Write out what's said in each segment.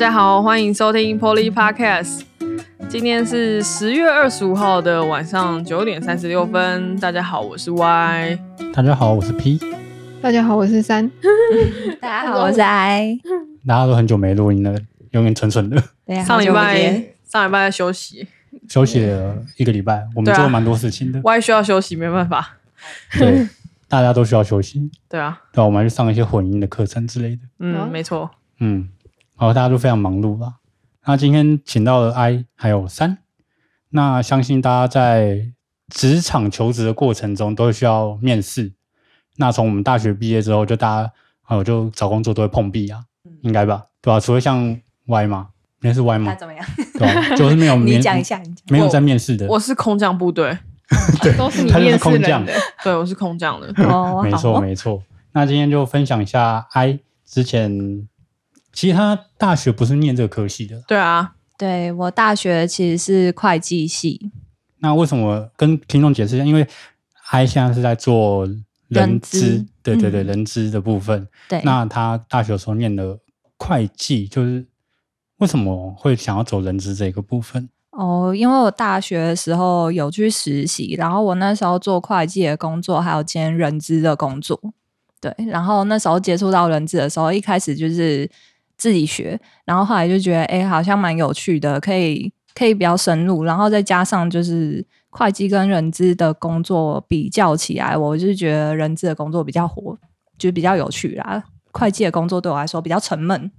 大家好，欢迎收听 Poly Podcast。今天是十月二十五号的晚上九点三十六分。大家好，我是 Y。大家好，我是 P。大家好，我是三。大家好，我是 I。大家都很久没录音了，永远蠢蠢的。对，上礼拜上礼拜在休息休息了一个礼拜，我们做了蛮多事情的。，Y 需要休息，没办法。对，大家都需要休息。对啊，对啊，我们还去上一些混音的课程之类的。嗯，好没错。嗯，然后大家都非常忙碌吧。那今天请到了 I 还有三，那相信大家在职场求职的过程中都会需要面试。那从我们大学毕业之后，就大家呃就找工作都会碰壁啊，应该吧？对吧、除了像 Y 嘛，面试 Y 嘛，他怎么样？对吧、就是没有 你面，讲一下，你讲。没有在面试的。我是空降部队，对，都是你他是面试空降的。对我是空降的。哦没错好没错。那今天就分享一下 I 之前，其实他大学不是念这个科系的，对啊，对我大学其实是会计系，那为什么跟听众解释一下？因为 I 现在是在做人人资资，对对对，嗯人资的部分。对，那他大学的时候念的会计，就是为什么会想要走人资这个部分？哦，因为我大学的时候有去实习，然后我那时候做会计的工作，还有兼人资的工作。对，然后那时候接触到人资的时候，一开始就是自己学，然后后来就觉得，哎，好像蛮有趣的，可以可以比较深入，然后再加上就是会计跟人资的工作比较起来，我就觉得人资的工作比较活，就比较有趣啦。会计的工作对我来说比较沉闷，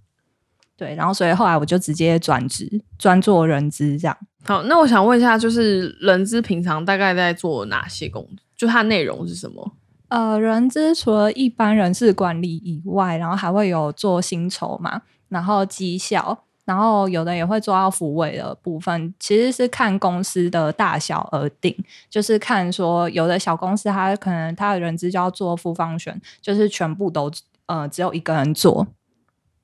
对，然后所以后来我就直接转职，专做人资这样。好，那我想问一下，就是人资平常大概在做哪些工作？就它内容是什么？呃，人资除了一般人事管理以外，然后还会有做薪酬嘛，然后绩效，然后有的也会做到服委的部分，其实是看公司的大小而定，就是看说有的小公司它可能它的人资就要做副方选，就是全部都呃只有一个人做。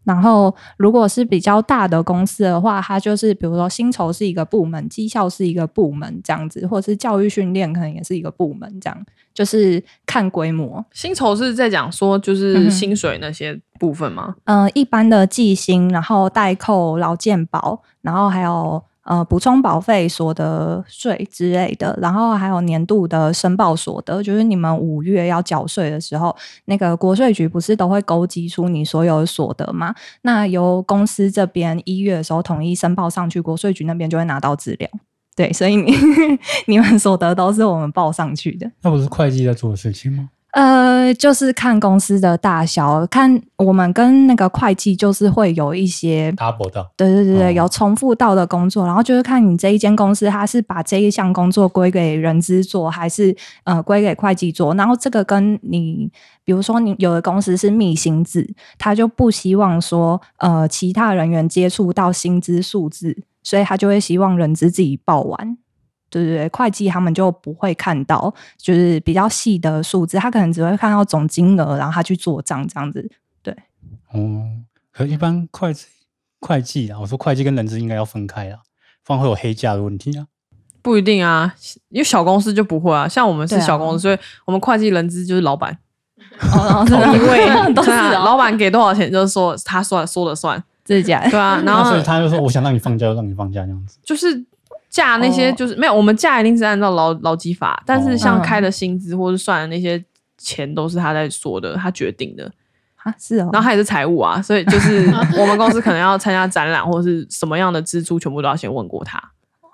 然后，如果是比较大的公司的话，它就是比如说薪酬是一个部门，绩效是一个部门这样子，或者是教育训练可能也是一个部门这样，就是看规模。薪酬是在讲说就是薪水那些部分吗？呃，一般的计薪，然后代扣劳健保，然后还有呃补充保费、所得税之类的，然后还有年度的申报所得，就是你们五月要缴税的时候，那个国税局不是都会勾稽出你所有所得吗？那由公司这边一月的时候统一申报上去，国税局那边就会拿到资料。对，所以你 你们所得都是我们报上去的。那不是会计在做的事情吗？呃，就是看公司的大小，看我们跟那个会计就是会有一些，double 到对对对对，哦。有重复到的工作，然后就是看你这一间公司，它是把这一项工作归给人资做，还是呃归给会计做，然后这个跟你，比如说你有的公司是密薪制，他就不希望说呃其他人员接触到薪资数字，所以他就会希望人资自己报完。对对对，会计他们就不会看到，就是比较细的数字，他可能只会看到总金额，然后他去做账这样子。对哦。可一般会计会计啊，我说会计跟人资应该要分开啊，不然会有黑价的问题啊。不一定啊，因为小公司就不会啊。像我们是小公司，所以我们会计人资就是老板，哦，真的一位 都是对啊哦，老板给多少钱就是说他算说了算，自己对啊。然那后所以他就说，我想让你放假就让你放假这样子。就是假那些哦就是、没有，我们假一定是按照劳劳基法，但是像嗯开的薪资或是算的那些钱都是他在说的，他决定的。啊，是哦，然后他也是财务啊，所以就是我们公司可能要参加展览或者是什么样的支出，全部都要先问过他。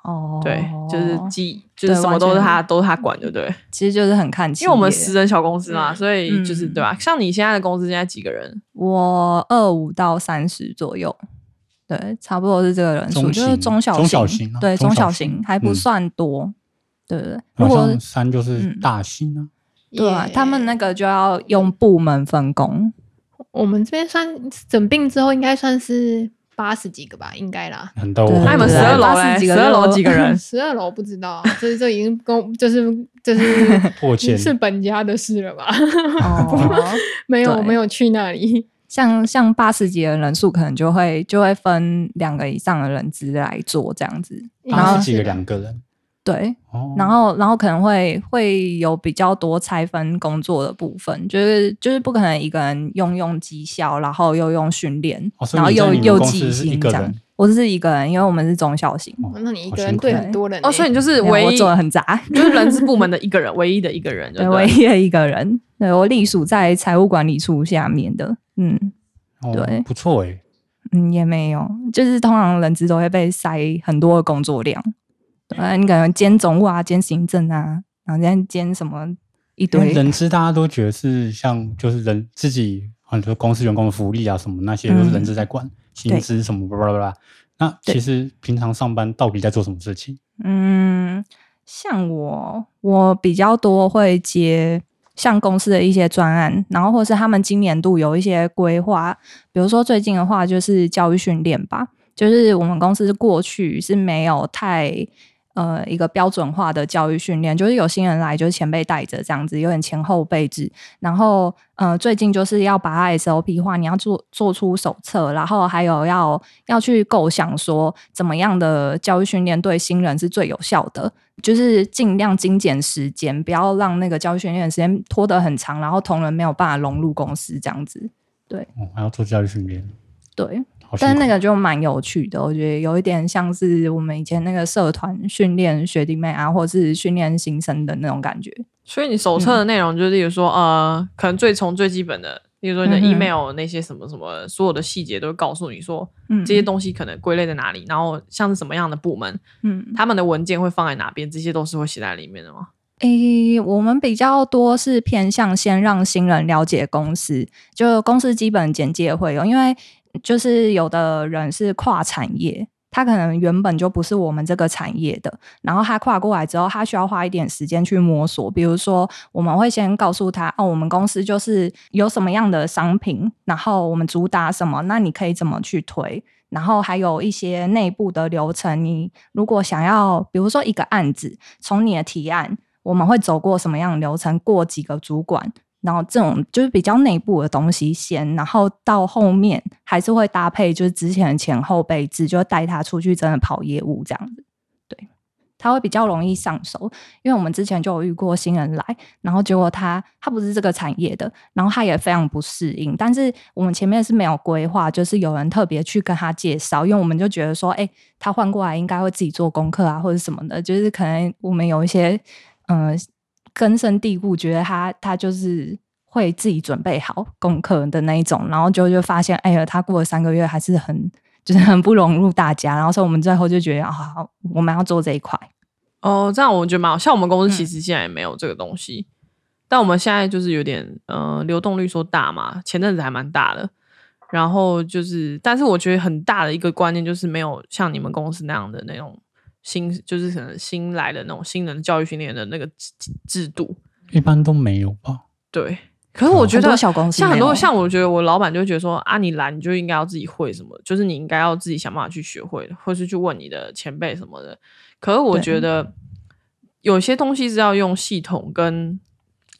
哦，对，就是基就是什么都是他都是他管，对不对？其实就是很看因为我们十人小公司嘛，嗯所以就是嗯对吧？像你现在的公司现在几个人？我二五到三十左右，对，差不多是这个人数，就是中小中小型啊对，中小型型还不嗯算多，对不对。如果像三就是嗯大型啊，对啊，他们那个个就要用部门分工，我们这边算整病之后应该算是八十几个吧，应该啦。很多。对那你们十二楼嘞？十几个十二楼几个人？十二楼不知道，这这已经跟就是就是 破千是本家的事了吧？哦，没有对没有去那里。像像八十级的人数，可能就会就会分两个以上的人资来做这样子，然后八十几个两个人，对，哦，然后然后可能会会有比较多拆分工作的部分，就是就是不可能一个人用用绩效，然后又用训练，哦然后又又记薪这样。我是一个人，因为我们是中小型，哦那你一个人对很多人欸哦，所以你就是唯一做的很杂，就是人事部门的一个人，唯一的一个人就对，唯一的一个人，对我隶属在财务管理处下面的，嗯哦对不错哎，嗯，也没有，就是通常人资都会被塞很多的工作量，对，你可能兼总务啊，兼行政啊，然后兼兼什么一堆，人资大家都觉得是像就是人自己很多公司员工的福利啊什么那些都是人资在管，薪资什么巴拉巴拉。那其实平常上班到底在做什么事情？嗯，像我，我比较多会接像公司的一些专案，然后或是他们今年度有一些规划，比如说最近的话就是教育训练吧，就是我们公司过去是没有太。呃，一个标准化的教育训练，就是有新人来，就是前辈带着这样子，有点前后辈制。然后，呃，最近就是要把它 SOP 化，你要做做出手册，然后还有要要去构想说怎么样的教育训练对新人是最有效的，就是尽量精简时间，不要让那个教育训练的时间拖得很长，然后同仁没有办法融入公司这样子。对哦，还要做教育训练，对，但是那个就蛮有趣的，我觉得有一点像是我们以前那个社团训练学弟妹啊，或是训练新生的那种感觉。所以你手册的内容就是，例如说，呃，可能最从最基本的，例如说你的 email 那些什么什么，所有的细节都会告诉你说，嗯，这些东西可能归类在哪里，然后像是什么样的部门，嗯，他们的文件会放在哪边，这些都是会写在里面的吗？诶、我们比较多是偏向先让新人了解公司，就公司基本简介会有，因为就是有的人是跨产业，他可能原本就不是我们这个产业的，然后他跨过来之后，他需要花一点时间去摸索。比如说，我们会先告诉他，哦，我们公司就是有什么样的商品，然后我们主打什么，那你可以怎么去推。然后还有一些内部的流程，你如果想要，比如说一个案子，从你的提案，我们会走过什么样的流程，过几个主管，然后这种就是比较内部的东西先，然后到后面还是会搭配就是之前的前后备制，就带他出去真的跑业务这样子，对，他会比较容易上手，因为我们之前就有遇过新人来，然后结果他他不是这个产业的，然后他也非常不适应，但是我们前面是没有规划，就是有人特别去跟他介绍，因为我们就觉得说，哎、他换过来应该会自己做功课啊，或者什么的，就是可能我们有一些呃根深蒂固，觉得他他就是会自己准备好功课的那一种，然后就就发现，哎呀，他过了三个月还是很就是很不融入大家，然后所以我们最后就觉得啊，好我们要做这一块。哦，这样我觉得蛮好。像我们公司其嗯实现在也没有这个东西，但我们现在就是有点呃流动率说大嘛，前阵子还蛮大的。然后就是，但是我觉得很大的一个观念就是没有像你们公司那样的那种新，就是可能新来的那种新人教育训练的那个制制度。一般都没有吧？对，可是我觉得小公司像很多像我觉得我老板就觉得说啊，你来你就应该要自己会什么，就是你应该要自己想办法去学会，或是去问你的前辈什么的。可是我觉得有些东西是要用系统跟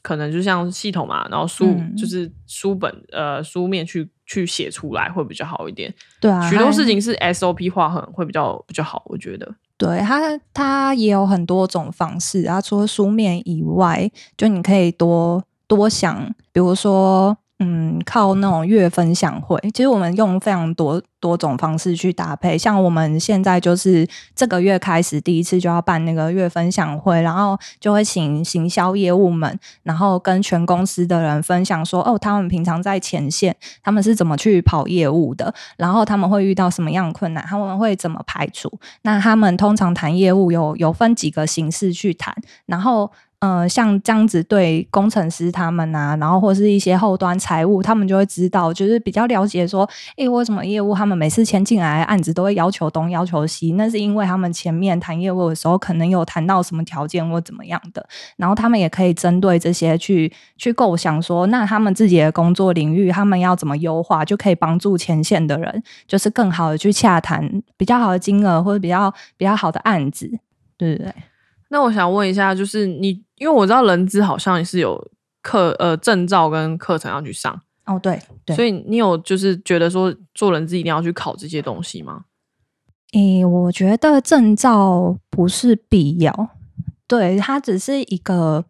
可能就像系统嘛，然后书、嗯就是书本呃书面去去写出来会比较好一点。对啊，许多事情是 SOP 化很会比较比较好，我觉得。对它，它也有很多种方式啊。除了书面以外，就你可以多多想，比如说，嗯，靠那种月分享会。其实我们用非常多多种方式去搭配。像我们现在就是这个月开始第一次就要办那个月分享会，然后就会请行销业务们，然后跟全公司的人分享说，哦，他们平常在前线，他们是怎么去跑业务的，然后他们会遇到什么样困难，他们会怎么排除。那他们通常谈业务有有分几个形式去谈，然后呃，像这样子对工程师他们啊，然后或是一些后端财务，他们就会知道，就是比较了解说，诶，为什么业务他们每次签进来案子都会要求东要求西？那是因为他们前面谈业务的时候，可能有谈到什么条件或怎么样的，然后他们也可以针对这些去去构想说，那他们自己的工作领域，他们要怎么优化，就可以帮助前线的人，就是更好的去洽谈比较好的金额或者比较比较好的案子，对不对？那我想问一下，就是你，因为我知道人资好像是有课呃证照跟课程要去上，哦，对对，所以你有就是觉得说做人资一定要去考这些东西吗？诶，我觉得证照不是必要，对，它只是一个，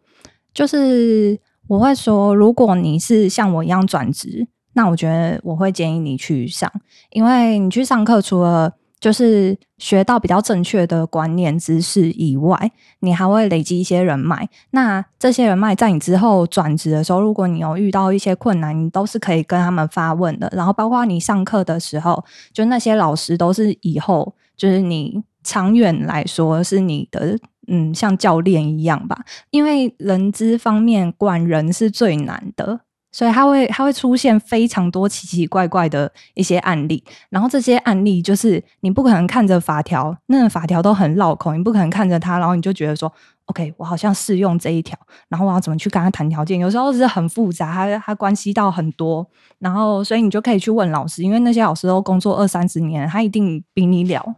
就是我会说，如果你是像我一样转职，那我觉得我会建议你去上，因为你去上课除了就是学到比较正确的观念知识以外，你还会累积一些人脉。那这些人脉在你之后转职的时候，如果你有遇到一些困难，你都是可以跟他们发问的。然后包括你上课的时候，就那些老师都是以后就是你长远来说是你的。嗯，像教练一样吧，因为人资方面管人是最难的，所以他会他会出现非常多奇奇怪怪的一些案例，然后这些案例就是你不可能看着法条，那个法条都很绕口，你不可能看着它，然后你就觉得说，OK，我好像适用这一条，然后我要怎么去跟他谈条件？有时候是很复杂，它它关系到很多，然后所以你就可以去问老师，因为那些老师都工作二三十年，他一定比你了。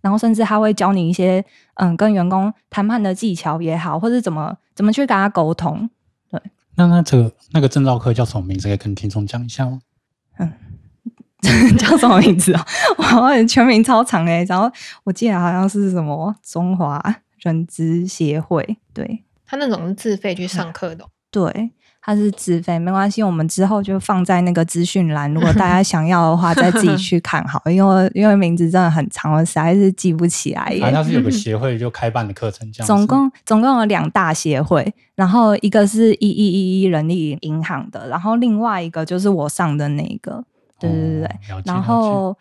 然后甚至他会教你一些，嗯，跟员工谈判的技巧也好，或者怎么怎么去跟他沟通。对，那那这个那个证照课叫什么名字？可以跟听众讲一下吗？嗯，叫什么名字啊？我全名超长哎，然后我记得好像是什么中华人资协会。对，他那种是自费去上课的。对。它是自费，没关系，我们之后就放在那个资讯栏。如果大家 想要的话，再自己去看好，因为因为名字真的很长，我实在是记不起来。好像是有个 协会就开办的课程，这样。总共总共有两大协会，然后一个是一一一一人力银行的，然后另外一个就是我上的那个，对对对。然后，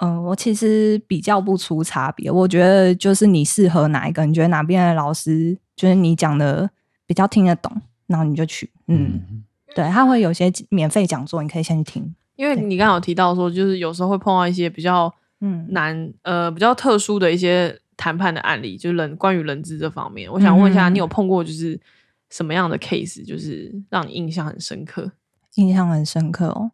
嗯，我其实比较不出差别，我觉得就是你适合哪一个，你觉得哪边的老师就是你讲的比较听得懂。然后你就去，嗯，对，他会有些免费讲座，你可以先去听。因为你刚刚有提到说，就是有时候会碰到一些比较嗯难呃比较特殊的一些谈判的案例，就是人关于人资这方面，我想问一下，你有碰过就是什么样的 case，就是让你印象很深刻？印象很深刻哦。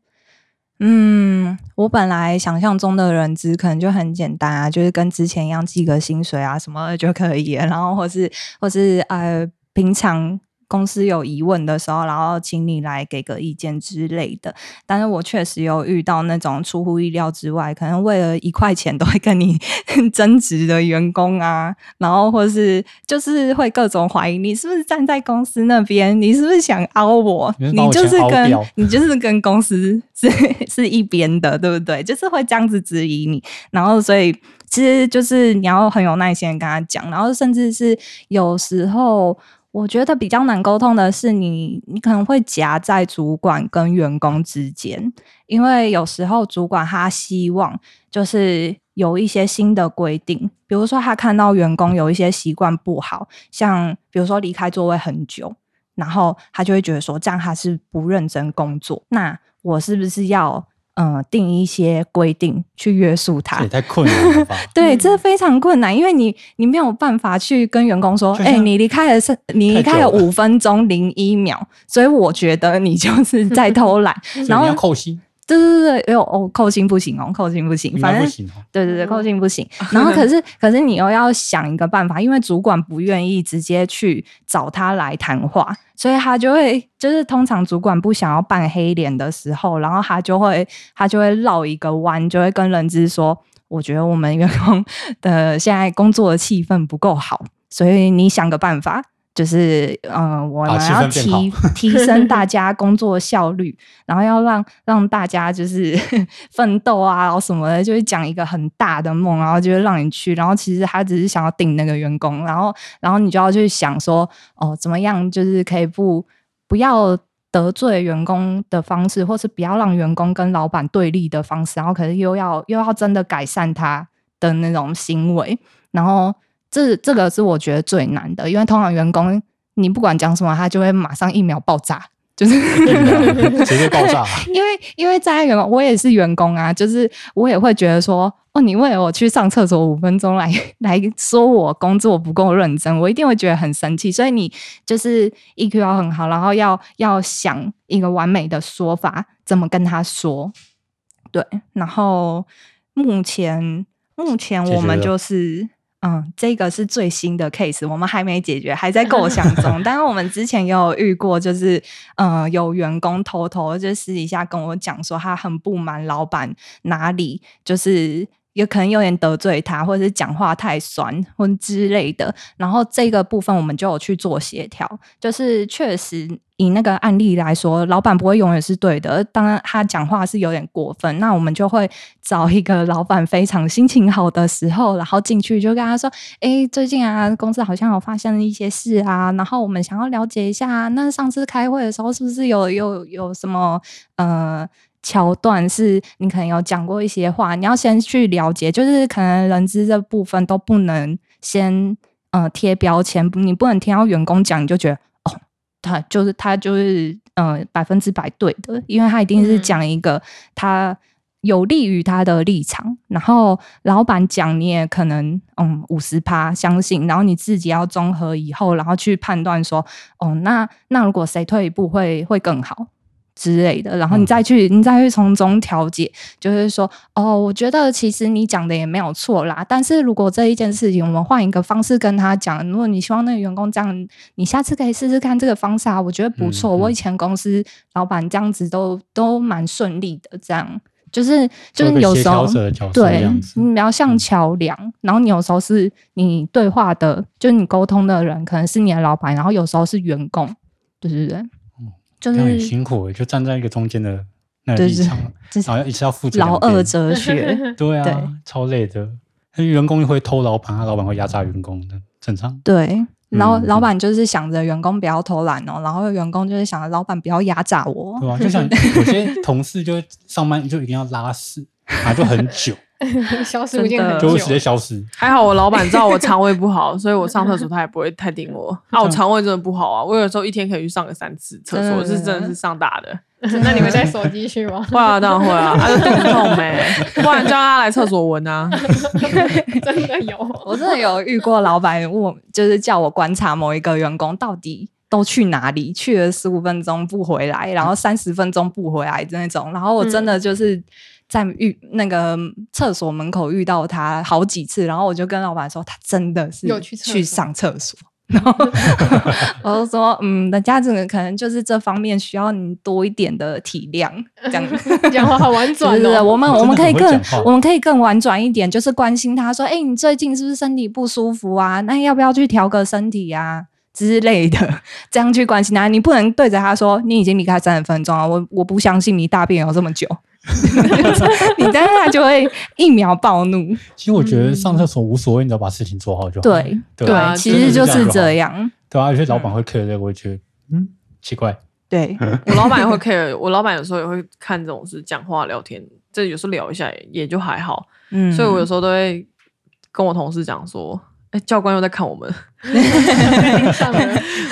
嗯，我本来想象中的人资可能就很简单啊，就是跟之前一样记个薪水啊什么就可以，然后或是或是呃平常。公司有疑问的时候，然后请你来给个意见之类的。但是我确实有遇到那种出乎意料之外，可能为了一块钱都会跟你 争执的员工啊，然后或是就是会各种怀疑你是不是站在公司那边，你是不是想凹我？你就是跟你就是跟公司是是一边的，对不对？就是会这样子质疑你，然后所以其实就是你要很有耐心跟他讲，然后甚至是有时候。我觉得比较难沟通的是，你你可能会夹在主管跟员工之间，因为有时候主管他希望就是有一些新的规定，比如说他看到员工有一些习惯不好，像比如说离开座位很久，然后他就会觉得说这样他是不认真工作，那我是不是要？嗯，定一些规定去约束他，也太困难了吧？对，这非常困难，因为你你没有办法去跟员工说，哎，你离开了是，你离开了五分钟零一秒，所以我觉得你就是在偷懒，然后要扣薪。对对对对，有哦，扣薪不行哦，扣薪不行，反正对对对，扣薪不行。然后可是可是你又要想一个办法，因为主管不愿意直接去找他来谈话，所以他就会就是通常主管不想要扮黑脸的时候，然后他就会他就会绕一个弯，就会跟人资说，我觉得我们员工的现在工作的气氛不够好，所以你想个办法。就是，嗯，我们要提提升大 家工作效率，然后要让让大家就是 奋斗啊，然后什么的，就是讲一个很大的梦，然后就是让你去，然后其实他只是想要顶那个员工，然后然后你就要去想说，哦，怎么样就是可以不不要得罪员工的方式，或是不要让员工跟老板对立的方式，然后可是又要又要真的改善他的那种行为，然后。这这个是我觉得最难的，因为通常员工你不管讲什么，他就会马上一秒爆炸，就是直接爆炸。因为因为在员工，我也是员工啊，就是我也会觉得说，哦，你为了我去上厕所五分钟来 来说我工作不够认真，我一定会觉得很生气。所以你就是 EQ 要很好，然后要要想一个完美的说法，怎么跟他说。对，然后目前目前我们就是。嗯，这个是最新的 case，我们还没解决，还在构想中。但是我们之前也有遇过，就是嗯，有员工偷偷就私底下跟我讲说，他很不满老板哪里就是也可能有点得罪他，或者是讲话太酸或之类的。然后这个部分我们就有去做协调，就是确实以那个案例来说，老板不会永远是对的。当然他讲话是有点过分，那我们就会找一个老板非常心情好的时候，然后进去就跟他说：“哎，最近啊，公司好像有发生一些事啊，然后我们想要了解一下，那上次开会的时候是不是有有有什么呃？”桥段是你可能有讲过一些话，你要先去了解，就是可能人资这部分都不能先呃贴标签，你不能听到员工讲你就觉得哦，他就是他就是呃百分之百对的，因为他一定是讲一个他有利于他的立场，然后老板讲你也可能嗯五十趴相信，然后你自己要综合以后，然后去判断说哦那那如果谁退一步会会更好。之类的，然后你再去，你再去从中调解，就是说，哦，我觉得其实你讲的也没有错啦。但是如果这一件事情，我们换一个方式跟他讲，如果你希望那个员工这样，你下次可以试试看这个方式啊，我觉得不错。我以前公司老板这样子都都蛮顺利的，这样就是就是有时候对，你要像桥梁，然后你有时候是你对话的，就是你沟通的人可能是你的老板，然后有时候是员工，对对对？就是很辛苦，就站在一个中间的那个立场，然后一直要负责老二哲学，对啊，超累的。员工会偷老板，他老板会压榨员工的，正常。对，然后老板就是想着员工不要偷懒哦，然后员工就是想着老板不要压榨我，对吧？就像有些同事就上班就一定要拉屎，啊，就很久。消失不见，就会直接消失。还好我老板知道我肠胃不好，所以我上厕所他也不会太盯我。啊，我肠胃真的不好啊，我有时候一天可以去上个三次厕所，是真的是上大的。那你们带手机去吗？会啊，当然会啊，他就肚子痛呗，不然叫他来厕所闻啊。真的有，我真的有遇过老板问我，就是叫我观察某一个员工到底都去哪里，去了十五分钟不回来，然后三十分钟不回来的那种，然后我真的就是。在遇那个厕所门口遇到他好几次，然后我就跟老板说，他真的是去上厕所。然后 我就说，嗯，人家这个可能就是这方面需要你多一点的体谅，这样 讲话好婉转。是我们我们可以更我们可以更婉转一点，就是关心他说，哎，你最近是不是身体不舒服啊？那要不要去调个身体啊之类的？这样去关心他，你不能对着他说，你已经离开三十分钟了，我我不相信你大便有这么久。你当下就会一秒暴怒。其实我觉得上厕所无所谓，你只要把事情做好就好。对对，其实就是这样。对啊，有些老板会 care 这个，我觉得嗯奇怪。对 我老板也会 care，我老板有时候也会看这种事，讲话聊天，这有时候聊一下也就还好。嗯，所以我有时候都会跟我同事讲说：“哎，教官又在看我们。”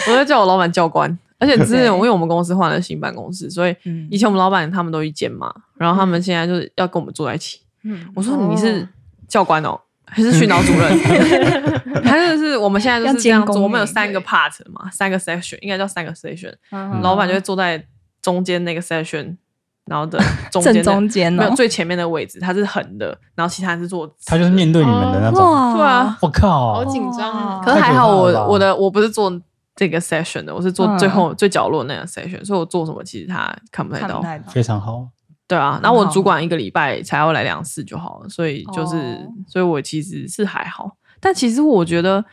我在叫我老板教官。而且之前因为我们公司换了新办公室，所以以前我们老板他们都一间嘛，然后他们现在就是要跟我们坐在一起。嗯我说你是教官哦，还是训导主任？还是是我们现在就是这样做？我们有三个 part 嘛，三个 section，应该叫三个 section。老板就会坐在中间那个 section，然后的 中间中间没有最前面的位置，他是横的，然后其他人是坐。他就是面对你们的那种。对啊，我靠，好紧张啊。可是还好，我我的我不是做。这个 session 的，我是做最后最角落那个 session，所以我做什么其实他看不太到，非常好。对啊，然后我主管一个礼拜才要来两次就好了，所以就是，所以我其实是还好。但其实我觉得，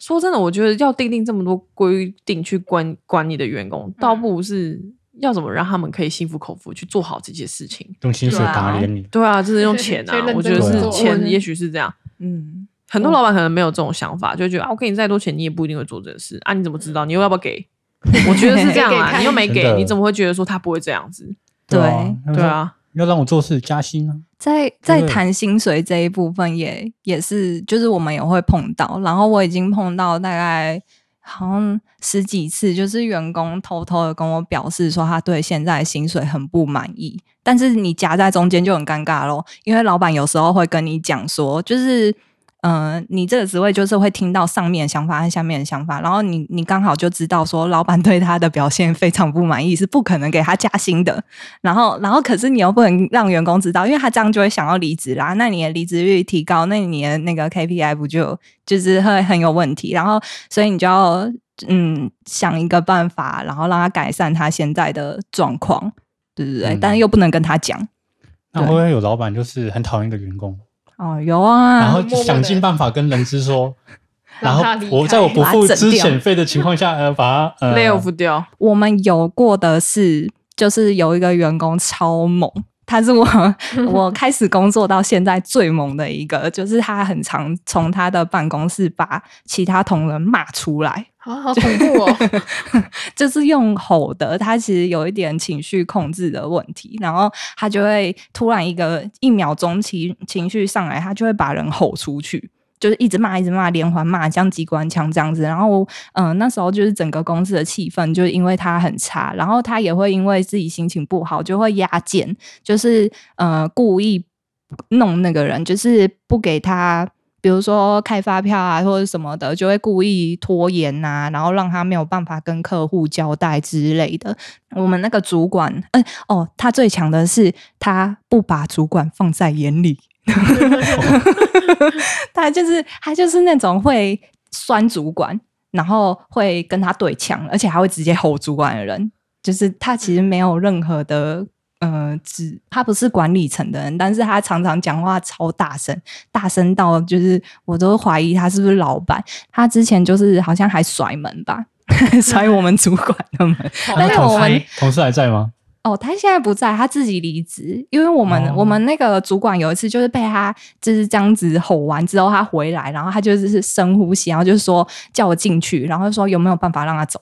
说真的，我觉得要定定这么多规定去管管你的员工，倒不如是要怎么让他们可以心服口服去做好这些事情，用薪水打脸你。对啊，就是用钱啊，我觉得是钱，也许是这样。嗯。很多老板可能没有这种想法，就觉得啊，我给你再多钱，你也不一定会做这个事啊。你怎么知道？你又要不要给？我觉得是这样啊，你又没给，你怎么会觉得说他不会这样子？对对啊，要让我做事加薪啊？在在谈薪水这一部分，也也是，就是我们也会碰到。然后我已经碰到大概好像十几次，就是员工偷偷的跟我表示说，他对现在薪水很不满意。但是你夹在中间就很尴尬咯，因为老板有时候会跟你讲说，就是。嗯，你这个职位就是会听到上面的想法和下面的想法，然后你你刚好就知道说老板对他的表现非常不满意，是不可能给他加薪的。然后，然后可是你又不能让员工知道，因为他这样就会想要离职啦。那你的离职率提高，那你的那个 KPI 不就就是会很有问题？然后，所以你就要嗯想一个办法，然后让他改善他现在的状况，对不对？但是又不能跟他讲。那会不会有老板就是很讨厌的员工？哦，有啊，然后想尽办法跟人资说，然后我在我不付资遣费的情况下，呃，把它呃 lay off 掉，我们有过的是，就是有一个员工超猛，他是我 我开始工作到现在最猛的一个，就是他很常从他的办公室把其他同仁骂出来，好好恐怖哦！就是用吼的，他其实有一点情绪控制的问题，然后他就会突然一个一秒钟情情绪上来，他就会把人吼出去。就是一直骂，一直骂，连环骂，像机关枪这样子。然后，嗯、那时候就是整个公司的气氛，就是因为他很差，然后他也会因为自己心情不好，就会压减，就是呃故意弄那个人，就是不给他，比如说开发票啊或者什么的，就会故意拖延呐、然后让他没有办法跟客户交代之类的。我们那个主管，嗯、哦，他最强的是他不把主管放在眼里。他就是他就是那种会酸主管，然后会跟他对枪，而且还会直接吼主管的人。就是他其实没有任何的呃，只他不是管理层的人，但是他常常讲话超大声，大声到就是我都怀疑他是不是老板。他之前就是好像还甩门吧，甩我们主管的门。但是同我们同事还在吗？哦，他现在不在，他自己离职，因为我们、哦我们那个主管有一次就是被他就是这样子吼完之后，他回来，然后他就是深呼吸，然后就是说叫我进去，然后说有没有办法让他走。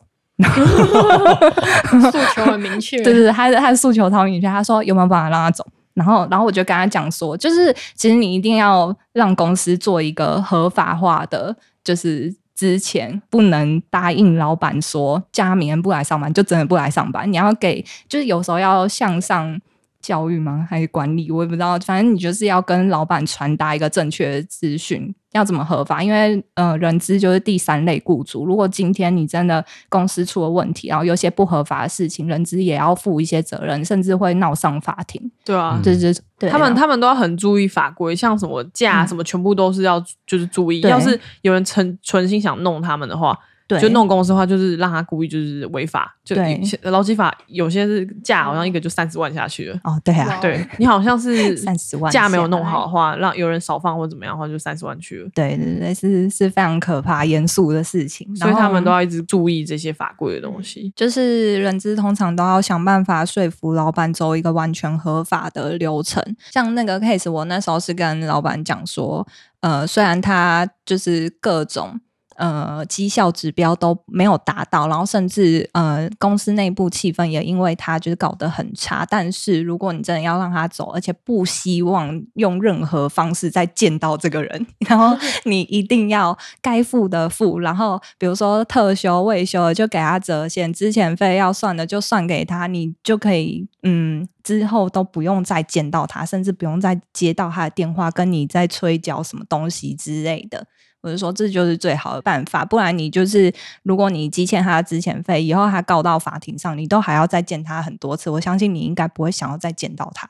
诉求很明确，对对对，他的他的诉求超明确，他说有没有办法让他走。然后，然后我就跟他讲说，就是其实你一定要让公司做一个合法化的，就是之前不能答应老板说加明不来上班，就真的不来上班。你要给，就是有时候要向上教育吗？还是管理？我也不知道。反正你就是要跟老板传达一个正确的资讯，要怎么合法？因为呃，人资就是第三类雇主。如果今天你真的公司出了问题，然后有些不合法的事情，人资也要负一些责任，甚至会闹上法庭。对啊，嗯对对对，他们他们都要很注意法规，像什么假嗯什么，全部都是要就是注意。要是有人存存心想弄他们的话，对就弄公司的话，就是让他故意就是违法。就对有些劳基法有些是假，好像一个就三十万下去了。哦，对啊哇，对你好像是 三十万假没有弄好的话，让有人少放或怎么样的话，就三十万去了。对对对，是是非常可怕、严肃的事情，所以他们都要。要一直注意这些法规的东西。就是人资通常都要想办法说服老板走一个完全合法的流程。像那个 case，我那时候是跟老板讲说，呃，虽然他就是各种。呃，绩效指标都没有达到，然后甚至呃，公司内部气氛也因为他就是搞得很差。但是如果你真的要让他走，而且不希望用任何方式再见到这个人，然后 你一定要该付的付，然后比如说特休、未休的就给他折现，之前费要算的就算给他，你就可以嗯，之后都不用再见到他，甚至不用再接到他的电话，跟你在催缴什么东西之类的。我就说这就是最好的办法，不然你就是如果你积欠他的之前费，以后他告到法庭上，你都还要再见他很多次，我相信你应该不会想要再见到他。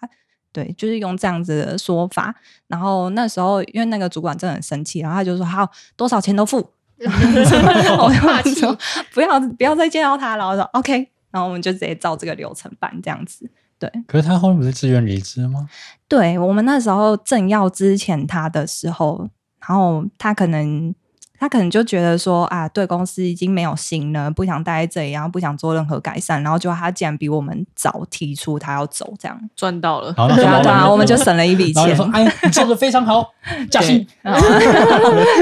对，就是用这样子的说法。然后那时候因为那个主管真的很生气，然后他就说好多少钱都付，我 霸气就说不要不要再见到他了。我说 OK，然后我们就直接照这个流程办这样子。对，可是他后面不是自愿离职吗？对我们那时候正要支遣他的时候，然后他可能他可能就觉得说啊，对公司已经没有心了，不想待在这里，然后不想做任何改善，然后就他竟然比我们早提出他要走，这样。赚到了，然后那对啊，对啊，时候老板我们就省了一笔钱。然后就。说：“哎，你做的非常好，加薪。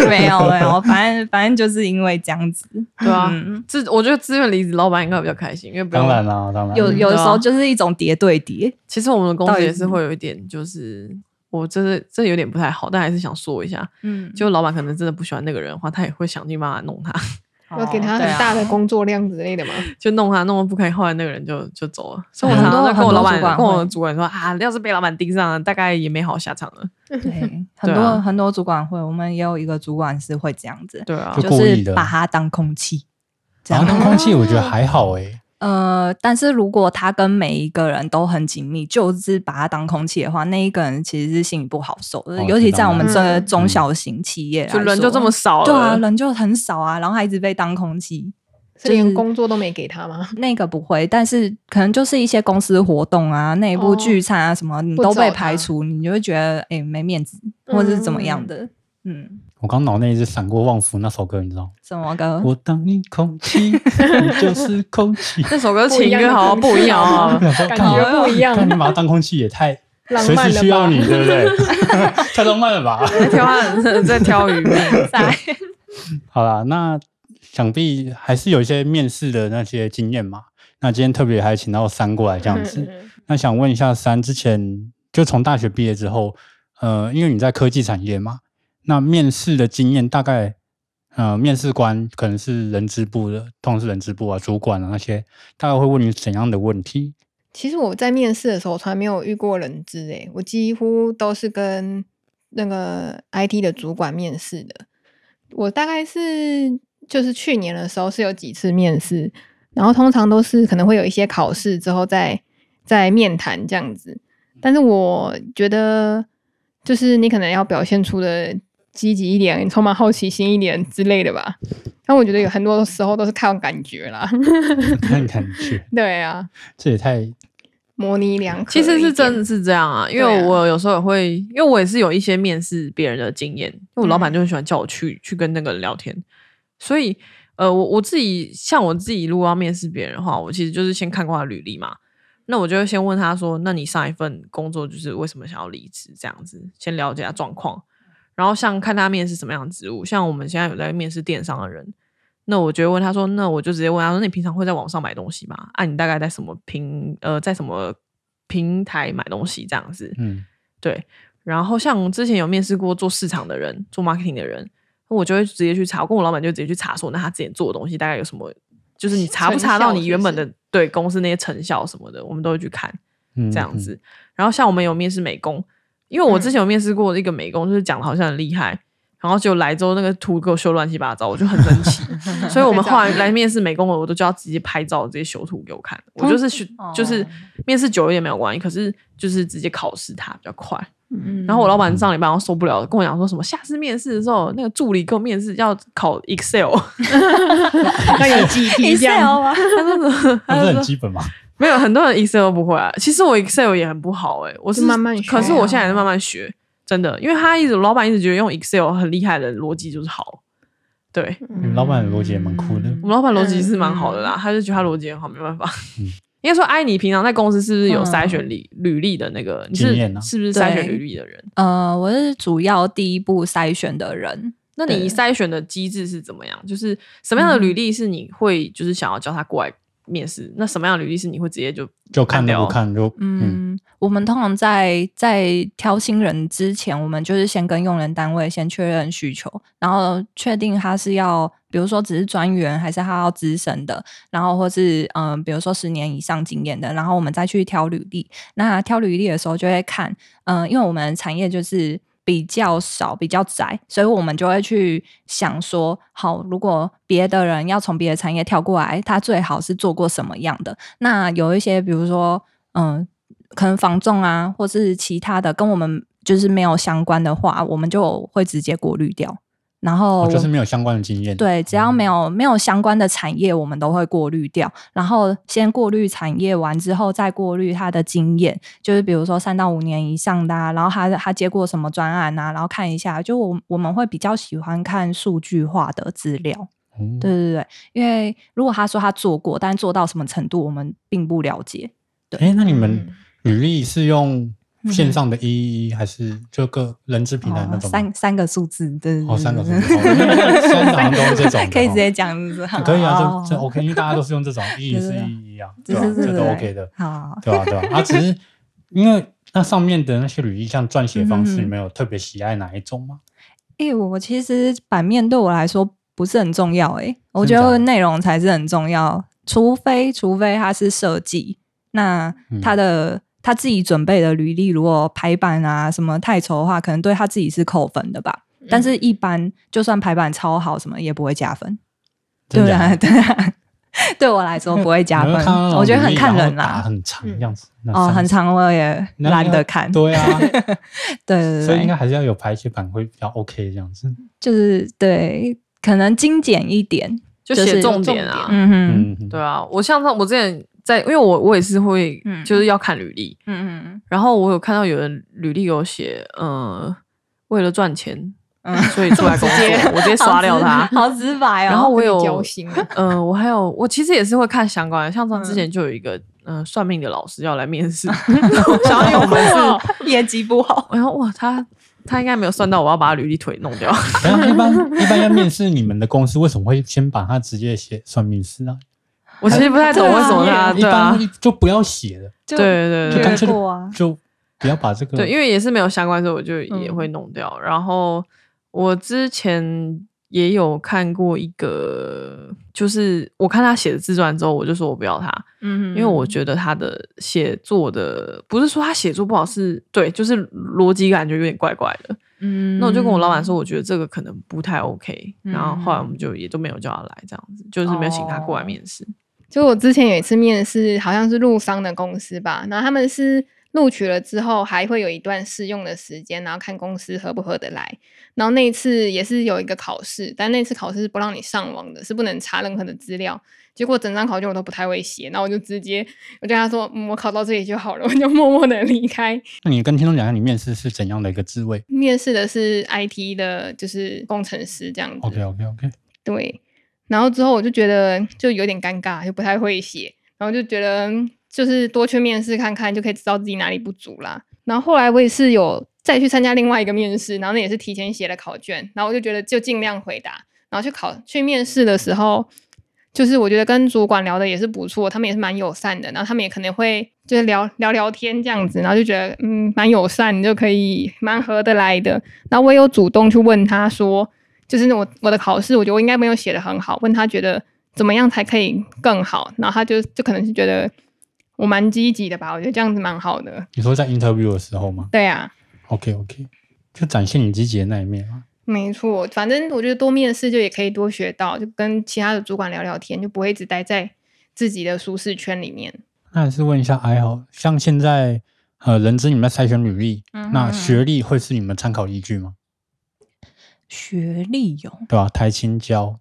没有没有，反正反正就是因为这样子，对啊嗯。自我觉得自愿离职，老板应该比较开心，因为”不用当然啦，当然有有的时候就是一种叠对叠，其实我们的公司也是是会有一点，就是我真的这有点不太好，但还是想说一下，嗯，就老板可能真的不喜欢那个人的话，他也会想尽办法弄他，要给他很大的工作量之类的嘛。就弄他弄得不开心，后来那个人就就走了。所以我常常多很多在跟我老板跟我会主管说啊，要是被老板盯上了，大概也没好下场了。对，很多、很多主管会，我们也有一个主管是会这样子，对啊就，是把他当空气，这然后。当空气，我觉得还好诶。呃，但是如果他跟每一个人都很紧密，就是把他当空气的话，那一个人其实是心里不好受的，哦尤其在我们这中小型企业来说，就人就这么少了，对啊，人就很少啊，然后还一直被当空气，是连工作都没给他吗？那个不会，但是可能就是一些公司活动啊、内部哦聚餐啊什么，你都被排除，你就会觉得哎、没面子，或者是怎么样的。嗯，我刚脑内一直闪过《旺福》那首歌，你知道吗？什么歌？我当你空气，你就是空气。那首歌情歌好像不一样啊。感觉不一样那你把它当空气也太浪随漫了吧时需要你，对不对？太浪漫了吧？在挑在挑鱼面在好啦，那想必还是有一些面试的那些经验嘛。那今天特别还请到三过来这样子。嗯那想问一下，三之前就从大学毕业之后，呃，因为你在科技产业嘛，那面试的经验大概，呃，面试官可能是人资部的，通常是人资部啊、主管啊那些，大概会问你怎样的问题？其实我在面试的时候，从来没有遇过人资诶，我几乎都是跟那个 IT 的主管面试的。我大概是就是去年的时候是有几次面试，然后通常都是可能会有一些考试之后再再面谈这样子。但是我觉得，就是你可能要表现出的积极一点，充满好奇心一点之类的吧。但我觉得有很多时候都是看感觉啦。看感觉，对啊，这也太模棱两可。其实是真的。是这样啊，因为我有时候也会，因为我也是有一些面试别人的经验，因为我老板就很喜欢叫我去、去跟那个人聊天，所以呃，我我自己像我自己如果要面试别人的话，我其实就是先看过他履历嘛，那我就会先问他说，那你上一份工作就是为什么想要离职这样子，先了解下状况，然后像看他面试什么样的职务，像我们现在有在面试电商的人。那我就会问他说，那我就直接问他说，那你平常会在网上买东西吗？啊，你大概在什么平呃，在什么平台买东西这样子？嗯，对。然后像之前有面试过做市场的人，做 marketing 的人，我就会直接去查，我跟我老板就直接去查说，那他之前做的东西大概有什么，就是你查不查到你原本的对公司那些成效什么的，我们都会去看嗯这样子。然后像我们有面试美工，因为我之前有面试过一个美工，就是讲的好像很厉害。然后就来之后，那个图给我修乱七八糟，我就很生气。所以我们后来来面试美工的，我都叫他直接拍照，直接修图给我看。我就是学，就是哦面试久一点没有关系，可是就是直接考试他比较快。嗯然后我老板上礼拜好像受不了，跟我讲说什么下次面试的时候，那个助理跟我面试要考 Excel，要有几题这 Excel 样。啊，他说什么？那不是很基本吗？没有很多人 Excel 都不会啊。其实我 Excel 也很不好哎、我是慢慢学可是我啊现在也是慢慢学，真的，因为他一直老板一直觉得用 Excel 很厉害的逻辑就是好，对嗯你们老板的逻辑也蛮酷的。我们老板逻辑是蛮好的啦，他就觉得他逻辑很好，没办法。嗯应该说，哎，你平常在公司是不是有筛选履履历的那个？你是经验啊是不是筛选履历的人？呃，我是主要第一步筛选的人。那你筛选的机制是怎么样？就是什么样的履历是你会就是想要叫他过来面试？那什么样的履历是你会直接就就看都掉不看就嗯嗯，我们通常在在挑新人之前，我们就是先跟用人单位先确认需求，然后确定他是要，比如说只是专员，还是他要资深的，然后或是嗯、呃比如说十年以上经验的，然后我们再去挑履历。那挑履历的时候就会看，嗯、因为我们产业就是。比较少，比较窄，所以我们就会去想说，好，如果别的人要从别的产业跳过来，他最好是做过什么样的？那有一些，比如说，嗯，可能防重啊，或是其他的跟我们就是没有相关的话，我们就会直接过滤掉。然后哦就是我没有相关的经验。对，只要嗯没有没有相关的产业，我们都会过滤掉。然后先过滤产业完之后，再过滤他的经验，就是比如说三到五年以上的、啊，然后他他接过什么专案啊，然后看一下。就我我们会比较喜欢看数据化的资料。哦对对对，因为如果他说他做过，但做到什么程度，我们并不了解。哎，那你们嗯履历是用线上的一一一还是就个人资平台那哦种吗？三三个数字，对对哦，三个对数字，哦因为现在好像都是这种 可以直接讲，是不是？可以啊，哦这这 OK，因为大家都是用这种 一一是一一啊，对吧？这都 OK 的，好，对吧？对吧？啊，只是 因为那上面的那些履历，像撰写方式，你们有特别喜爱哪一种吗？诶、我其实版面对我来说不是很重要、哎，我觉得内容才是很重要，除非除非它是设计，那嗯他的、他自己准备的履历，如果排版啊什么太丑的话，可能对他自己是扣分的吧。但是，一般就算排版超好，什么也不会加分。对啊，对啊，对我来说不会加分我觉得很看人啦。很长样子。那哦，三很长我也懒得看。对啊，对对对所以应该还是要有排写版会比较 OK 这样子。就是对，可能精简一点，就就是写重点啊。嗯哼，嗯，嗯对啊，我像上我之前在，因为我我也是会，嗯就是要看履历，嗯嗯然后我有看到有人履历有写，呃，为了赚钱，嗯，所以出来工作，我直接刷掉它。好直白哦。然后我有嗯、我还有，我其实也是会看相关的，像上嗯之前就有一个，嗯、算命的老师要来面试，想要因为我们是，业绩不好，然后哇，他他应该没有算到我要把他履历腿弄掉，然后一般一般要面试你们的公司，为什么会先把他直接写算面试呢？我其实不太懂为什么他，一对啊般，就不要写了，就对对对就干脆。就不要把这个对，因为也是没有相关，所以我就也嗯会弄掉。然后我之前也有看过一个，就是我看他写的自传之后，我就说我不要他，嗯因为我觉得他的写作的不是说他写作不好，是对，就是逻辑感觉有点怪怪的。嗯那我就跟我老板说，我觉得这个可能不太 OK。嗯然后后来我们就也都没有叫他来，这样子就是没有请他过来哦面试。就我之前有一次面试，好像是陆商的公司吧，然后他们是录取了之后，还会有一段试用的时间，然后看公司合不合得来。然后那一次也是有一个考试，但那次考试是不让你上网的，是不能查任何的资料。结果整张考卷我都不太会写，然后我就直接我就跟他说，嗯，我考到这里就好了，我就默默的离开。那你跟听众讲一下，你面试是怎样的一个滋味面试的是 IT 的，就是工程师这样子。？OK OK OK，对，然后之后我就觉得就有点尴尬，就不太会写，然后就觉得嗯就是多去面试看看，就可以知道自己哪里不足啦。然后后来我也是有再去参加另外一个面试，然后那也是提前写了考卷，然后我就觉得就尽量回答，然后去考去面试的时候，就是我觉得跟主管聊的也是不错，他们也是蛮友善的，然后他们也可能会就是聊聊聊天这样子，然后就觉得嗯蛮友善，你就可以蛮合得来的。然后我也有主动去问他说，就是我我的考试，我觉得我应该没有写的很好，问他觉得怎么样才可以更好，然后他就就可能是觉得我蛮积极的吧，我觉得这样子蛮好的。你说在 interview 的时候吗对啊，？OK OK，就展现你积极的那一面啊。没错，反正我觉得多面试就也可以多学到，就跟其他的主管聊聊天，就不会一直待在自己的舒适圈里面。那还是问一下，还好像现在呃，人资你们在筛选履历，嗯那学历会是你们参考依据吗？学历有，对吧、台青交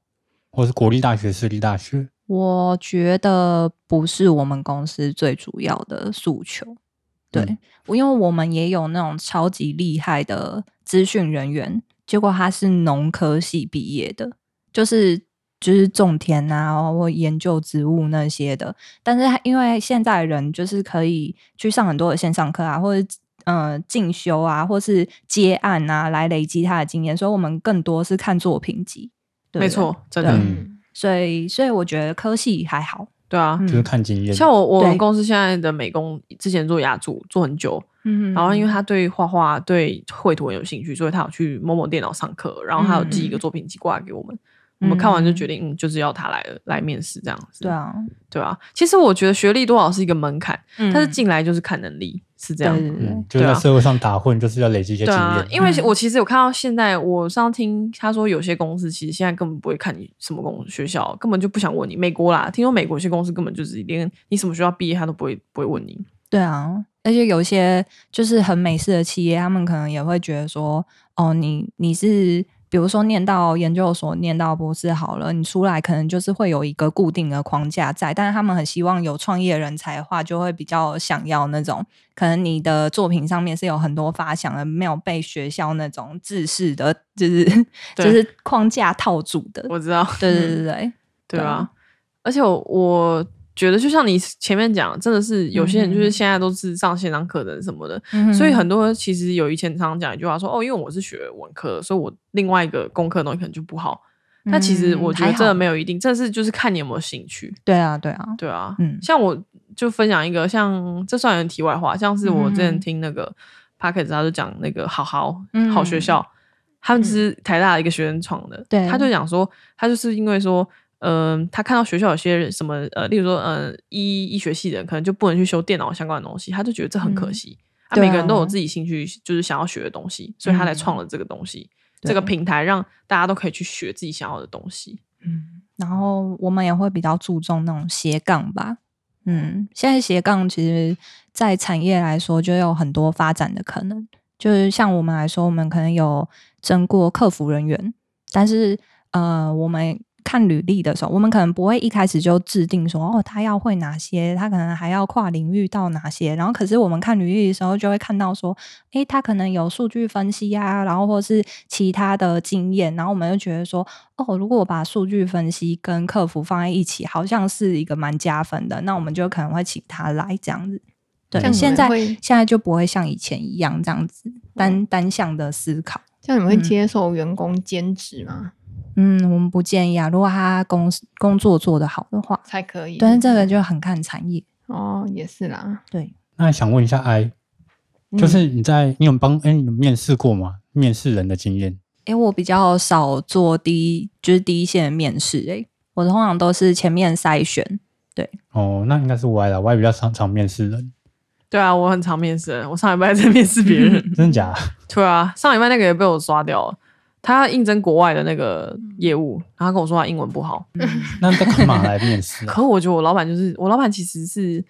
或是国立大学、私立大学，我觉得不是我们公司最主要的诉求。对，嗯因为我们也有那种超级厉害的资讯人员，结果他是农科系毕业的，就是就是种田啊或研究植物那些的。但是他因为现在人就是可以去上很多的线上课啊，或者呃进修啊，或是接案啊，来累积他的经验，所以我们更多是看作品集。对对没错，真的，嗯所以所以我觉得科系还好。对啊。嗯就是看经验。像我我们公司现在的美工之前做牙组做很久，嗯然后因为他对画画、对绘图很有兴趣，所以他有去某某电脑上课，然后他有寄一个作品集过来给我们。我们看完就决定，嗯，就是要他来了来面试这样子。对，啊，对啊。其实我觉得学历多少是一个门槛，但是嗯进来就是看能力，是这样。对对对嗯，就在社会上打混，就是要累积一些经对啊验，。因为嗯我其实有看到现在，我上次听他说，有些公司其实现在根本不会看你什么公学校，根本就不想问你。美国啦，听说美国有些公司根本就是连你什么学校毕业，他都不会不会问你。对啊，而且有一些就是很美式的企业，他们可能也会觉得说，哦，你你是比如说念到研究所、念到博士好了，你出来可能就是会有一个固定的框架在，但是他们很希望有创业人才的话，就会比较想要那种可能你的作品上面是有很多发想的，没有被学校那种制式的，就是 就是框架套住的。我知道，对对对对，对 啊啊。而且我我觉得，就像你前面讲，真的是有些人就是嗯现在都是上线上课程什么的，嗯所以很多其实有以前常常讲一句话说，哦，因为我是学文科，所以我另外一个功课的东西可能就不好。但其实嗯我觉得真的没有一定，这是就是看你有没有兴趣。对啊对啊，对啊，嗯。像我就分享一个，像这算有点题外话，像是我之前嗯听那个 p a c k e t 他就讲那个好好、嗯好学校，他们是台大的一个学生创的，对。他就讲说，他就是因为说，嗯、他看到学校有些人什么呃，例如说，呃，医医学系的人可能就不能去修电脑相关的东西，他就觉得这很可嗯惜。啊，每个人都有啊自己兴趣，就是想要学的东西，所以他才嗯创了这个东西，这个平台让大家都可以去学自己想要的东西。嗯，然后我们也会比较注重那种斜杠吧。嗯，现在斜杠其实，在产业来说就有很多发展的可能。就是像我们来说，我们可能有争过客服人员，但是呃，我们看履历的时候，我们可能不会一开始就制定说哦，他要会哪些，他可能还要跨领域到哪些。然后，可是我们看履历的时候，就会看到说，诶，他可能有数据分析啊，然后或是其他的经验。然后我们就觉得说，哦，如果我把数据分析跟客服放在一起，好像是一个蛮加分的。那我们就可能会请他来这样子。对，现在现在就不会像以前一样这样子单单向的思考。这样你们会接受员工兼职吗？嗯，我们不建议啊。如果他工工作做得好的话，才可以。但是这个就很看产业哦，也是啦。对，那想问一下，I，就是你在你有帮哎你面试过吗？面试人的经验？哎，我比较少做第一就是第一线面试，哎，我通常都是前面筛选。对，哦，那应该是我了，我也比较常常面试人。对啊，我很常面试人，我上礼拜在面试别人，真的假？对啊，上礼拜那个也被我刷掉了。他要应征国外的那个业务，然后跟我说他英文不好。那他干嘛来面试？可我觉得我老板就是我老板，其实是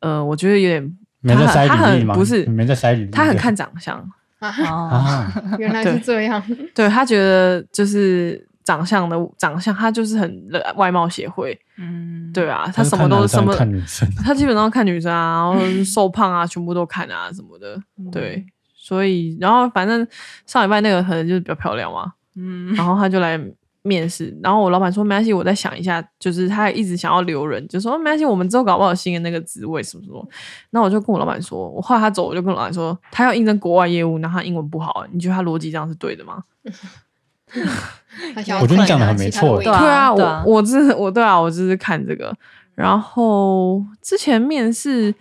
呃，我觉得有点没在筛履历吗？不是没在筛履历，他很看长相啊。原来是这样。对 他觉得就是长相的长相，他就是很外貌协会。嗯，对啊，他什么都什么看女生，他基本上看女生啊，然后瘦胖啊，全部都看啊什么的。对，所以然后反正上礼拜那个可能就是比较漂亮嘛，嗯，然后他就来面试，然后我老板说没关系，我再想一下，就是他一直想要留人，就说没关系，我们之后搞不好新的那个职位什么什么。那我就跟我老板说，我后来他走，我就跟老板说，他要应征国外业务，然后他英文不好，你觉得他逻辑这样是对的吗？我觉得你讲的很没错，对啊，我我是我对啊，我就是看这个。然后之前面试，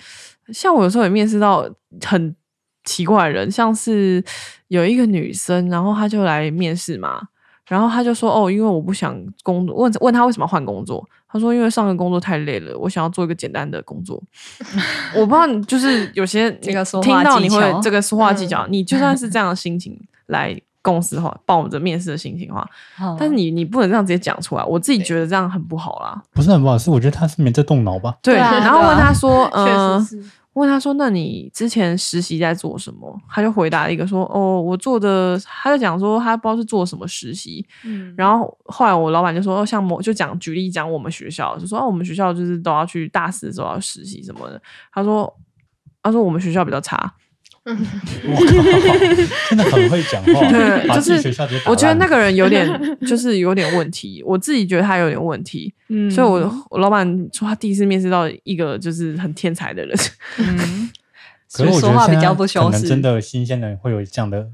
像我有时候也面试到很奇怪的人，像是有一个女生，然后她就来面试嘛，然后她就说：“哦，因为我不想工作，问问她为什么换工作，她说因为上个工作太累了，我想要做一个简单的工作。”我不知道，就是有些这个听到你会这个说话技巧，你就算是这样的心情来。公司话抱着面试的心情话，但是你你不能这样直接讲出来，我自己觉得这样很不好啦。不是很不好，是我觉得他是没在动脑吧？对，然后问他说，呃，问他说，那你之前实习在做什么？他就回答一个说，哦，我做的，他就讲说他不知道是做什么实习。嗯，然后后来我老板就说，像某就讲举例讲我们学校，就说我们学校就是都要去大四的时候要实习什么的。他说，他说我们学校比较差。真的很会讲话。对，就是我觉得那个人有点，就是有点问题。我自己觉得他有点问题。嗯，所以我我老板说他第一次面试到一个就是很天才的人。嗯，可是我觉得可能真的新鲜人会有这样的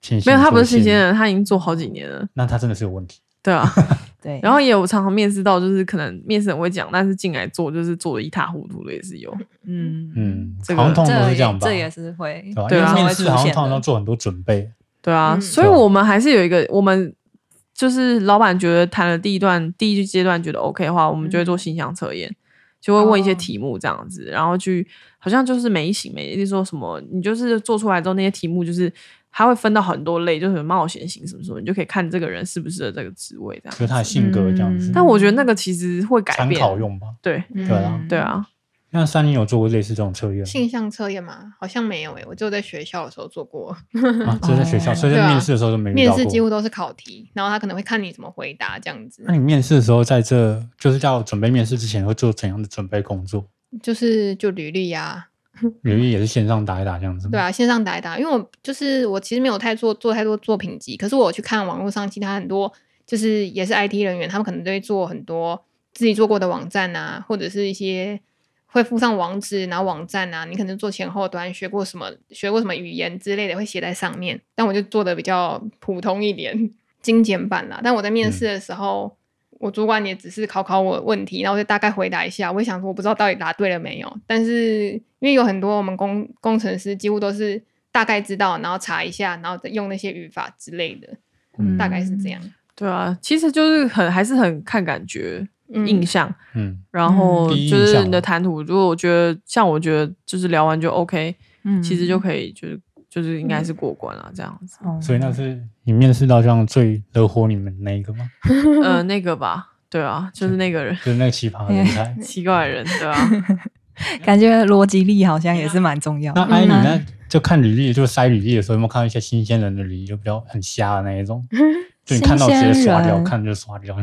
情绪。没有，他不是新鲜人，他已经做好几年了。那他真的是有问题。对啊，对，然后也有常常面试到，就是可能面试很会讲，但是进来做就是做的一塌糊涂的也是有。嗯嗯，这个都是这样吧？这也是会对啊，面试好像通常要做很多准备。对啊，所以我们还是有一个，我们就是老板觉得谈了第一段第一阶段觉得 OK 的话，我们就会做形象测验，就会问一些题目这样子，然后去好像就是每一型每一说什么，你就是做出来之后那些题目就是。他会分到很多类，就是冒险型什么什么，你就可以看这个人适不适合这个职位这样。就他的性格这样子。但我觉得那个其实会改变。参考用吧。对对啊对啊。那三年有做过类似这种测验？性向测验吗？好像没有诶，我只有在学校的时候做过。啊，只有在学校，所以在面试的时候都没面试几乎都是考题，然后他可能会看你怎么回答这样子。那你面试的时候，在这就是叫准备面试之前会做怎样的准备工作？就是就履历呀。履历也是线上打一打这样子。对啊，线上打一打，因为我就是我其实没有太做做太多作品集，可是我去看网络上其他很多就是也是 IT 人员，他们可能都会做很多自己做过的网站啊，或者是一些会附上网址，然后网站啊，你可能做前后端学过什么学过什么语言之类的会写在上面，但我就做的比较普通一点，精简版啦。但我在面试的时候。我主管也只是考考我问题，然后就大概回答一下。我想说，我不知道到底答对了没有。但是因为有很多我们工工程师几乎都是大概知道，然后查一下，然后用那些语法之类的，大概是这样。对啊，其实就是很还是很看感觉、印象。嗯，然后就是你的谈吐，如果我觉得像我觉得就是聊完就 OK，嗯，其实就可以就是。就是应该是过关了这样子，所以那是你面试到这样最惹火你们那一个吗？呃，那个吧，对啊，就是那个人，就是那个奇葩人才，奇怪人，对啊，感觉逻辑力好像也是蛮重要。那艾你那就看履历，就筛履历的时候，有没有看到一些新鲜人的履历，就比较很瞎的那一种？就你看到直接刷掉，看就刷掉。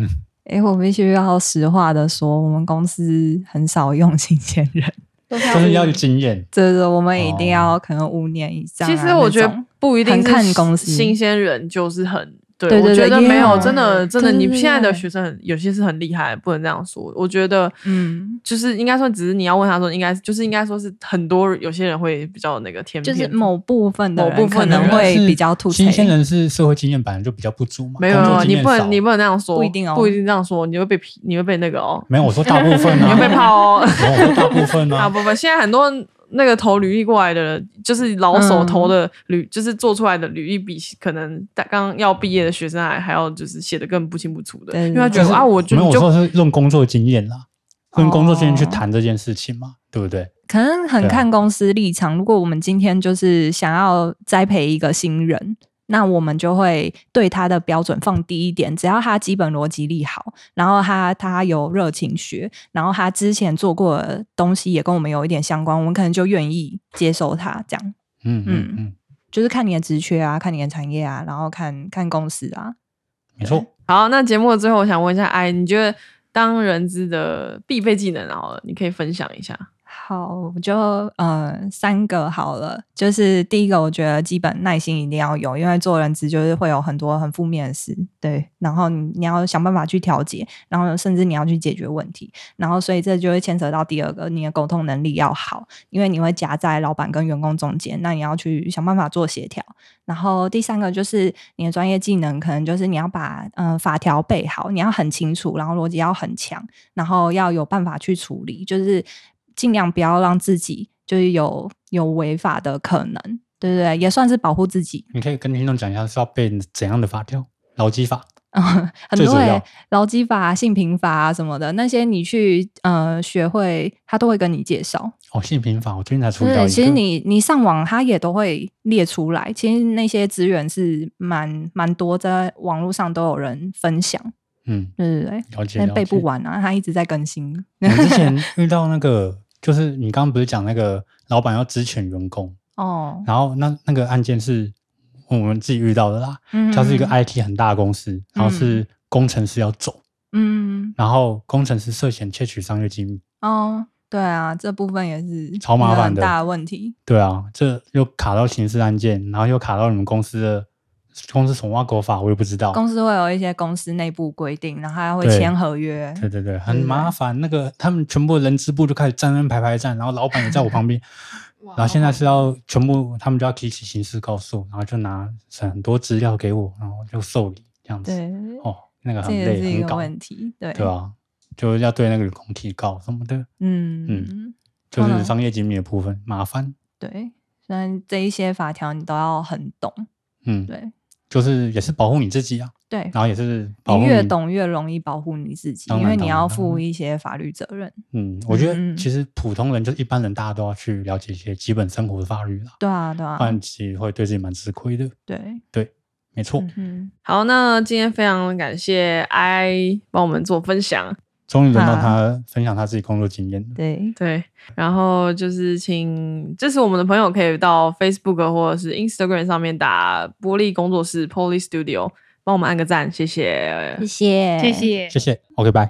哎，我必须要实话的说，我们公司很少用新鲜人，都就是要有经验。这个我们一定要可能五年以上啊、其实我觉得不一定看公司新鲜人就是很对，对对我觉得没有，真的真的，你现在的学生很有些是很厉害，不能这样说。我觉得，嗯，就是应该说，只是你要问他说，应该就是应该说是很多有些人会比较那个天就是某部分的某人可部分的人能会比较突新鲜。人是社会经验本来就比较不足嘛，没有你不能你不能那样说，不一定哦不一定这样说，你会被批，你会被那个哦，没有，我说大部分啊，你会被泡哦。大部分啊 大部分，现在很多那个投履历过来的人，就是老手嗯投的履，就是做出来的履历比可能刚刚要毕业的学生还还要就是写的更不清不楚的，因为他觉得啊，我就没有，我就说是用工作经验啦，用工作经验去哦谈这件事情嘛，对不对？可能很看公司立场。如果我们今天就是想要栽培一个新人，那我们就会对他的标准放低一点，只要他基本逻辑力好，然后他他有热情学，然后他之前做过的东西也跟我们有一点相关，我们可能就愿意接受他这样。嗯嗯嗯嗯，就是看你的职缺啊，看你的产业啊，然后看看公司啊。没错。好。那节目的最后，我想问一下，哎，你觉得当人资的必备技能好了，你可以分享一下。好，我就呃三个好了。就是第一个，我觉得基本耐心一定要有，因为做人资就是会有很多很负面的事，对。然后你你要想办法去调节，然后甚至你要去解决问题，然后所以这就会牵扯到第二个，你的沟通能力要好，因为你会夹在老板跟员工中间，那你要去想办法做协调。然后第三个就是你的专业技能，可能就是你要把呃法条背好，你要很清楚，然后逻辑要很强，然后要有办法去处理，就是尽量不要让自己就是有有违法的可能，对不对，也算是保护自己。你可以跟听众讲一下是要背怎样的法条？劳基法。嗯，很多欸最主要劳基法啊、性平法啊什么的，那些你去呃学会，他都会跟你介绍。哦，性平法，我最近才处理到对，其实你你上网，他也都会列出来。其实那些资源是蛮蛮多，在网络上都有人分享。嗯，对对对，了解。但背不完啊，他一直在更新。我之前遇到那个，就是你刚刚不是讲那个老板要支遣员工，哦，然后那那个案件是我们自己遇到的啦。嗯它是一个 IT 很大的公司，然后是工程师要走，嗯然后工程师涉嫌窃取商业机密。哦，对啊，这部分也是超麻烦的大的问题。对啊，这又卡到刑事案件，然后又卡到你们公司的公司什么挖狗法，我也不知道。公司会有一些公司内部规定，然后还会签合约。对对对，很麻烦。那个他们全部人资部就开始站那排排站，然后老板也在我旁边，然后现在是要全部他们就要提起刑事告诉，然后就拿很多资料给我，然后就受理这样子。对，哦，那个这很累，也是一个很搞，问题。对，对啊，就要对那个员工提告什么的，嗯嗯就是商业机密的部分麻烦。对，虽然这一些法条你都要很懂，嗯，对就是也是保护你自己啊，对，然后也是保你。护越懂越容易保护你自己，因为你要负一些法律责任。嗯，我觉嗯得其实普通人就是一般人，大家都要去了解一些基本生活的法律啦，对啊，对啊。不，然其实会对自己蛮吃亏的。对，对，没错，嗯好，那今天非常感谢 I 帮我们做分享，终于轮到啊他分享他自己工作经验了。对，对，然后就是请支持我们的朋友可以到 Facebook 或者是 Instagram 上面打玻璃工作室 Poly Studio，帮我们按个赞，谢谢谢谢，谢谢。谢谢，OK，拜。